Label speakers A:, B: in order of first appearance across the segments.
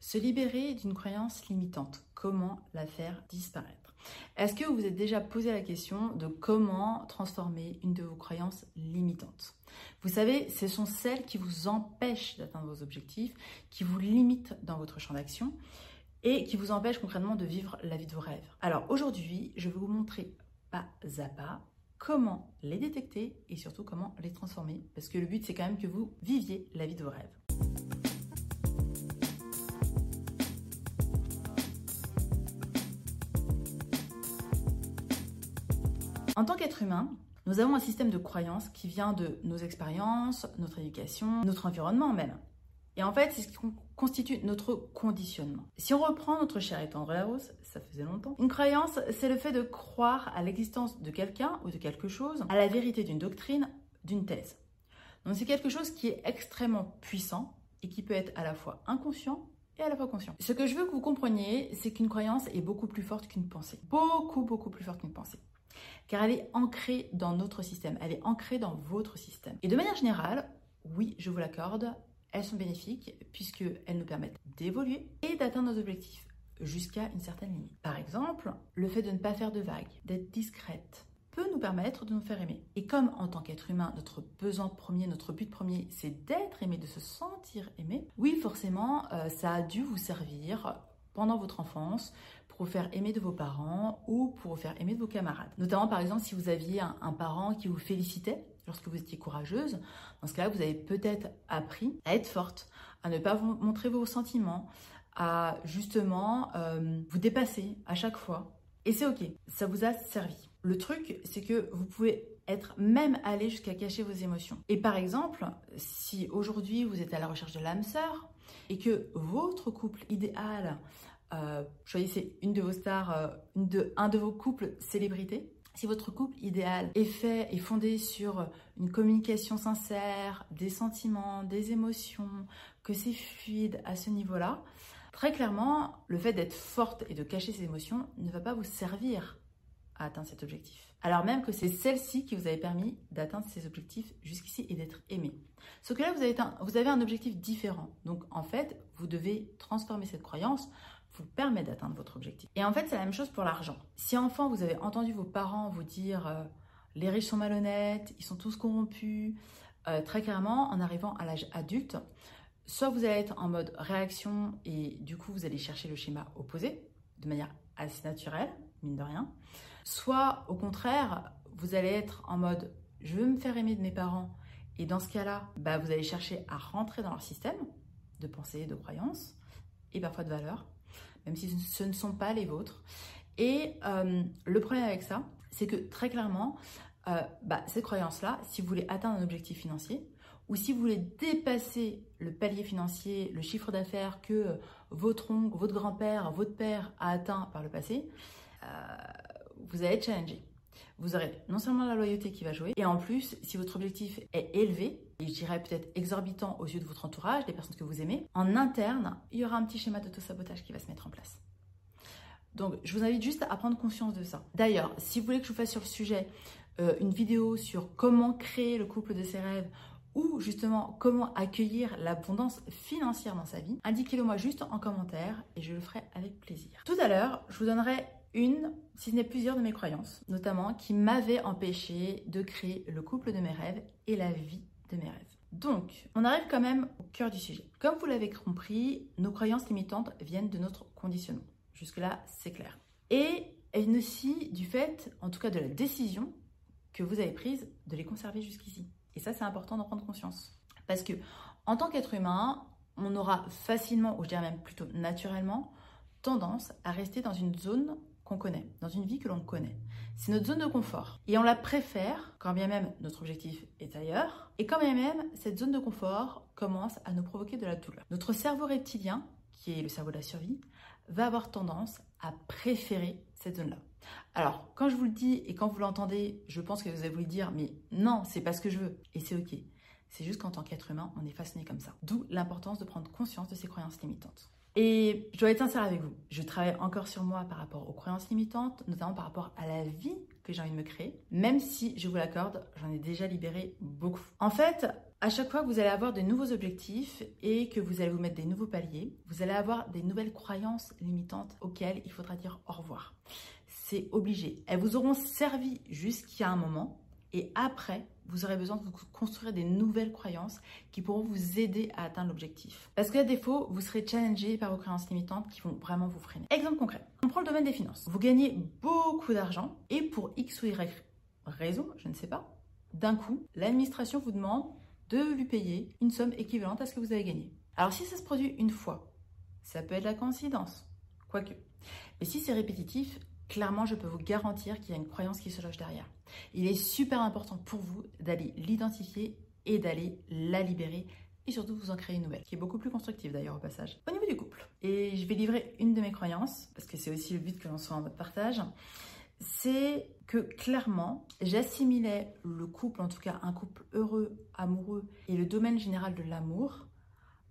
A: Se libérer d'une croyance limitante, comment la faire disparaître? Est-ce que vous vous êtes déjà posé la question de comment transformer une de vos croyances limitantes? Vous savez, ce sont celles qui vous empêchent d'atteindre vos objectifs, qui vous limitent dans votre champ d'action et qui vous empêchent concrètement de vivre la vie de vos rêves. Alors aujourd'hui, je vais vous montrer pas à pas comment les détecter et surtout comment les transformer. Parce que le but, c'est quand même que vous viviez la vie de vos rêves. En tant qu'être humain, nous avons un système de croyances qui vient de nos expériences, notre éducation, notre environnement même. Et en fait, c'est ce qui constitue notre conditionnement. Si on reprend notre cher et tendre hausse, ça faisait longtemps, une croyance, c'est le fait de croire à l'existence de quelqu'un ou de quelque chose, à la vérité d'une doctrine, d'une thèse. Donc c'est quelque chose qui est extrêmement puissant et qui peut être à la fois inconscient et à la fois conscient. Ce que je veux que vous compreniez, c'est qu'une croyance est beaucoup plus forte qu'une pensée. Beaucoup, beaucoup plus forte qu'une pensée. Car elle est ancrée dans notre système, elle est ancrée dans votre système. Et de manière générale, oui, je vous l'accorde, elles sont bénéfiques puisqu'elles nous permettent d'évoluer et d'atteindre nos objectifs jusqu'à une certaine limite. Par exemple, le fait de ne pas faire de vagues, d'être discrète, peut nous permettre de nous faire aimer. Et comme en tant qu'être humain, notre besoin premier, notre but premier, c'est d'être aimé, de se sentir aimé, oui, forcément, euh, ça a dû vous servir pendant votre enfance pour faire aimer de vos parents ou pour faire aimer de vos camarades. Notamment, par exemple, si vous aviez un parent qui vous félicitait lorsque vous étiez courageuse, dans ce cas-là, vous avez peut-être appris à être forte, à ne pas vous montrer vos sentiments, à justement euh, vous dépasser à chaque fois. Et c'est ok, ça vous a servi. Le truc, c'est que vous pouvez être même allé jusqu'à cacher vos émotions. Et par exemple, si aujourd'hui vous êtes à la recherche de l'âme sœur et que votre couple idéal, euh, choisissez une de vos stars, euh, un de vos couples célébrités, si votre couple idéal est fait et fondé sur une communication sincère, des sentiments, des émotions, que c'est fluide à ce niveau-là, très clairement, le fait d'être forte et de cacher ses émotions ne va pas vous servir à atteindre cet objectif. Alors même que c'est celle-ci qui vous avait permis d'atteindre ces objectifs jusqu'ici et d'être aimé. Sauf que là, vous avez, vous avez un objectif différent. Donc en fait, vous devez transformer cette croyance permet d'atteindre votre objectif. Et en fait, c'est la même chose pour l'argent. Si enfant, vous avez entendu vos parents vous dire euh, les riches sont malhonnêtes, ils sont tous corrompus, euh, très clairement, en arrivant à l'âge adulte, soit vous allez être en mode réaction et du coup, vous allez chercher le schéma opposé de manière assez naturelle, mine de rien, soit au contraire, vous allez être en mode je veux me faire aimer de mes parents et dans ce cas-là, bah, vous allez chercher à rentrer dans leur système de pensée, de croyance et parfois de valeurs même si ce ne sont pas les vôtres. Et euh, le problème avec ça, c'est que très clairement, euh, bah, cette croyance-là, si vous voulez atteindre un objectif financier, ou si vous voulez dépasser le palier financier, le chiffre d'affaires que votre oncle, votre grand-père, votre père a atteint par le passé, euh, vous allez être challengé. Vous aurez non seulement la loyauté qui va jouer, et en plus, si votre objectif est élevé, et je dirais peut-être exorbitant aux yeux de votre entourage, des personnes que vous aimez, en interne, il y aura un petit schéma d'auto-sabotage qui va se mettre en place. Donc, je vous invite juste à prendre conscience de ça. D'ailleurs, si vous voulez que je vous fasse sur le sujet euh, une vidéo sur comment créer le couple de ses rêves ou justement comment accueillir l'abondance financière dans sa vie, indiquez-le moi juste en commentaire et je le ferai avec plaisir. Tout à l'heure, je vous donnerai une, si ce n'est plusieurs de mes croyances, notamment qui m'avaient empêché de créer le couple de mes rêves et la vie mes rêves. Donc, on arrive quand même au cœur du sujet. Comme vous l'avez compris, nos croyances limitantes viennent de notre conditionnement. Jusque-là, c'est clair. Et elles aussi du fait, en tout cas de la décision que vous avez prise de les conserver jusqu'ici. Et ça, c'est important d'en prendre conscience. Parce que, en tant qu'être humain, on aura facilement, ou je dirais même plutôt naturellement, tendance à rester dans une zone qu'on connaît, dans une vie que l'on connaît. C'est notre zone de confort. Et on la préfère quand bien même notre objectif est ailleurs. Et quand bien même cette zone de confort commence à nous provoquer de la douleur. Notre cerveau reptilien, qui est le cerveau de la survie, va avoir tendance à préférer cette zone-là. Alors, quand je vous le dis et quand vous l'entendez, je pense que vous allez vous dire, mais non, c'est pas ce que je veux. Et c'est ok. C'est juste qu'en tant qu'être humain, on est façonné comme ça. D'où l'importance de prendre conscience de ces croyances limitantes. Et je dois être sincère avec vous, je travaille encore sur moi par rapport aux croyances limitantes, notamment par rapport à la vie que j'ai envie de me créer, même si, je vous l'accorde, j'en ai déjà libéré beaucoup. En fait, À chaque fois que vous allez avoir de nouveaux objectifs et que vous allez vous mettre des nouveaux paliers, vous allez avoir des nouvelles croyances limitantes auxquelles il faudra dire au revoir. C'est obligé. Elles vous auront servi jusqu'à un moment et après, vous aurez besoin de construire des nouvelles croyances qui pourront vous aider à atteindre l'objectif. Parce qu'à défaut, vous serez challengé par vos croyances limitantes qui vont vraiment vous freiner. Exemple concret, on prend le domaine des finances. Vous gagnez beaucoup d'argent et pour X ou Y raison, je ne sais pas, d'un coup, l'administration vous demande de lui payer une somme équivalente à ce que vous avez gagné. Alors si ça se produit une fois, ça peut être la coïncidence, quoique. Mais si c'est répétitif, clairement, je peux vous garantir qu'il y a une croyance qui se loge derrière. Il est super important pour vous d'aller l'identifier et d'aller la libérer et surtout vous en créer une nouvelle, qui est beaucoup plus constructive d'ailleurs au passage. Au niveau du couple, et je vais livrer une de mes croyances, parce que c'est aussi le but que l'on soit en mode partage, c'est que clairement, j'assimilais le couple, en tout cas un couple heureux, amoureux, et le domaine général de l'amour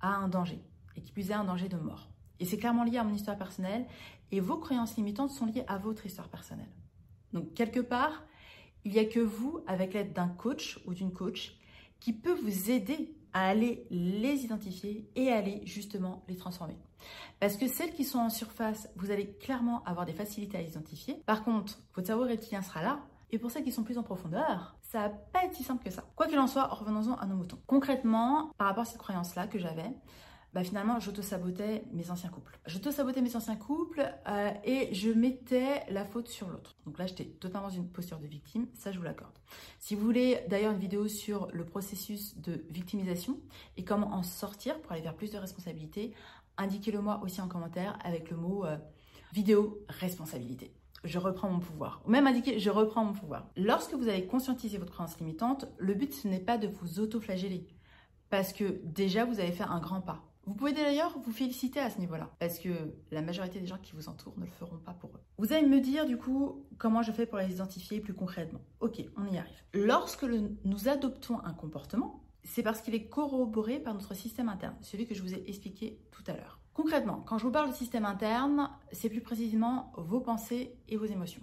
A: à un danger, et qui est un danger de mort. Et c'est clairement lié à mon histoire personnelle, et vos croyances limitantes sont liées à votre histoire personnelle. Donc quelque part, il n'y a que vous, avec l'aide d'un coach ou d'une coach, qui peut vous aider à aller les identifier et aller justement les transformer. Parce que celles qui sont en surface, vous allez clairement avoir des facilités à identifier. Par contre, votre cerveau reptilien sera là. Et pour celles qui sont plus en profondeur, ça va pas être si simple que ça. Quoi qu'il en soit, revenons-en à nos moutons. Concrètement, par rapport à cette croyance-là que j'avais, bah finalement, j'auto-sabotais mes anciens couples. J'auto-sabotais mes anciens couples euh, et je mettais la faute sur l'autre. Donc là, j'étais totalement dans une posture de victime, ça je vous l'accorde. Si vous voulez d'ailleurs une vidéo sur le processus de victimisation et comment en sortir pour aller vers plus de responsabilité, indiquez-le moi aussi en commentaire avec le mot euh, vidéo responsabilité je reprends mon pouvoir. Ou même indiquer je reprends mon pouvoir. Lorsque vous allez conscientiser votre croyance limitante, le but ce n'est pas de vous auto-flageller. Parce que déjà vous avez fait un grand pas. Vous pouvez d'ailleurs vous féliciter à ce niveau-là, parce que la majorité des gens qui vous entourent ne le feront pas pour eux. Vous allez me dire du coup comment je fais pour les identifier plus concrètement. Ok, on y arrive. Lorsque nous adoptons un comportement, c'est parce qu'il est corroboré par notre système interne, celui que je vous ai expliqué tout à l'heure. Concrètement, quand je vous parle de système interne, c'est plus précisément vos pensées et vos émotions.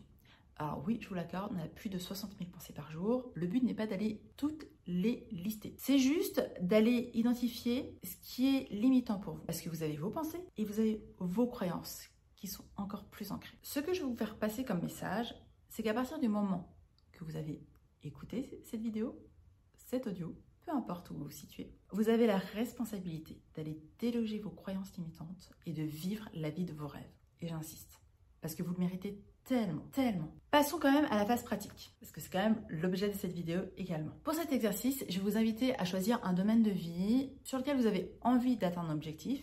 A: Alors oui, je vous l'accorde, on a plus de 60 000 pensées par jour. Le but n'est pas d'aller toutes les lister. C'est juste d'aller identifier ce qui est limitant pour vous. Parce que vous avez vos pensées et vous avez vos croyances qui sont encore plus ancrées. Ce que je vais vous faire passer comme message, c'est qu'à partir du moment que vous avez écouté cette vidéo, cet audio, peu importe où vous vous situez, vous avez la responsabilité d'aller déloger vos croyances limitantes et de vivre la vie de vos rêves. Et j'insiste, parce que vous le méritez tellement, tellement. Passons quand même à la phase pratique, parce que c'est quand même l'objet de cette vidéo également. Pour cet exercice, je vais vous inviter à choisir un domaine de vie sur lequel vous avez envie d'atteindre un objectif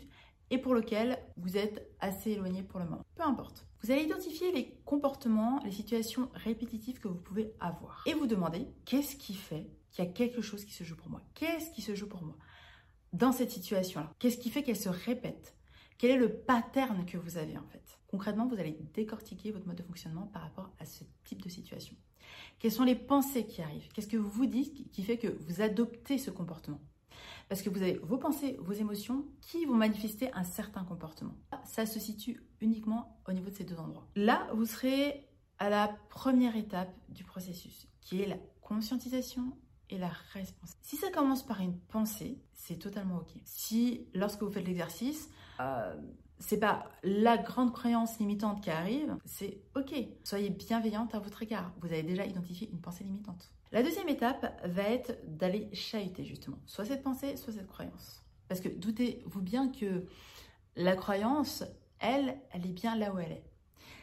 A: et pour lequel vous êtes assez éloigné pour le moment. Peu importe. Vous allez identifier les comportements, les situations répétitives que vous pouvez avoir et vous demander qu'est-ce qui fait qu'il y a quelque chose qui se joue pour moi? Qu'est-ce qui se joue pour moi dans cette situation-là? Qu'est-ce qui fait qu'elle se répète? Quel est le pattern que vous avez en fait? Concrètement, vous allez décortiquer votre mode de fonctionnement par rapport à ce type de situation. Quelles sont les pensées qui arrivent? Qu'est-ce que vous dites qui fait que vous adoptez ce comportement? Parce que vous avez vos pensées, vos émotions qui vont manifester un certain comportement. Ça se situe uniquement au niveau de ces deux endroits. Là, vous serez à la première étape du processus, qui est la conscientisation et la responsabilité. Si ça commence par une pensée, c'est totalement ok. Si lorsque vous faites l'exercice, euh, c'est pas la grande croyance limitante qui arrive, c'est ok. Soyez bienveillante à votre égard. Vous avez déjà identifié une pensée limitante. La deuxième étape va être d'aller chahuter justement, soit cette pensée, soit cette croyance. Parce que doutez-vous bien que la croyance, elle, elle est bien là où elle est.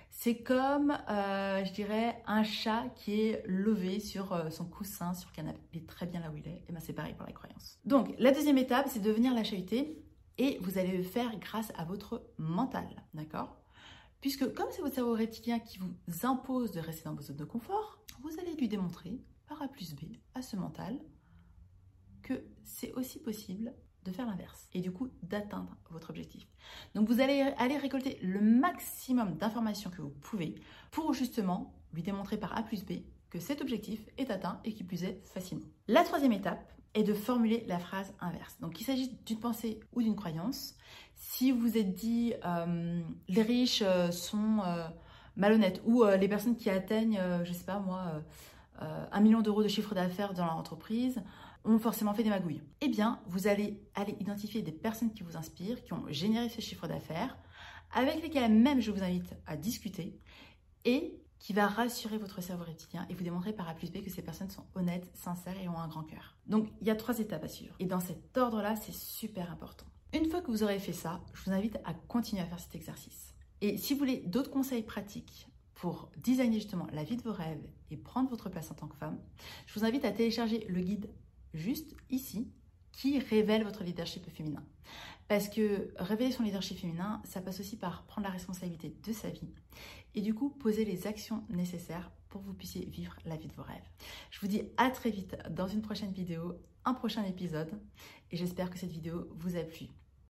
A: C'est comme, euh, je dirais, un chat qui est levé sur euh, son coussin, sur le canapé. Il est très bien là où il est. Et bien c'est pareil pour la croyance. Donc, la deuxième étape, c'est de venir la chahuter et vous allez le faire grâce à votre mental, d'accord? Puisque comme c'est votre cerveau reptilien qui vous impose de rester dans vos zones de confort, vous allez lui démontrer par A plus B à ce mental que c'est aussi possible de faire l'inverse et du coup d'atteindre votre objectif. Donc vous allez aller récolter le maximum d'informations que vous pouvez pour justement lui démontrer par A plus B que cet objectif est atteint et qui plus est facilement. La troisième étape, et de formuler la phrase inverse. Donc, qu'il s'agisse d'une pensée ou d'une croyance. Si vous êtes dit euh, les riches euh, sont euh, malhonnêtes ou les personnes qui atteignent, je sais pas moi, un million d'euros de chiffre d'affaires dans leur entreprise ont forcément fait des magouilles. Eh bien, vous allez aller identifier des personnes qui vous inspirent, qui ont généré ce chiffre d'affaires, avec lesquelles même je vous invite à discuter et va rassurer votre cerveau reptilien et vous démontrer par A plus B que ces personnes sont honnêtes, sincères et ont un grand cœur. Donc, il y a trois étapes à suivre. Et dans cet ordre-là, c'est super important. Une fois que vous aurez fait ça, je vous invite à continuer à faire cet exercice. Et si vous voulez d'autres conseils pratiques pour designer justement la vie de vos rêves et prendre votre place en tant que femme, je vous invite à télécharger le guide juste ici qui révèle votre leadership féminin. Parce que révéler son leadership féminin, ça passe aussi par prendre la responsabilité de sa vie et du coup poser les actions nécessaires pour que vous puissiez vivre la vie de vos rêves. Je vous dis à très vite dans une prochaine vidéo, un prochain épisode et j'espère que cette vidéo vous a plu.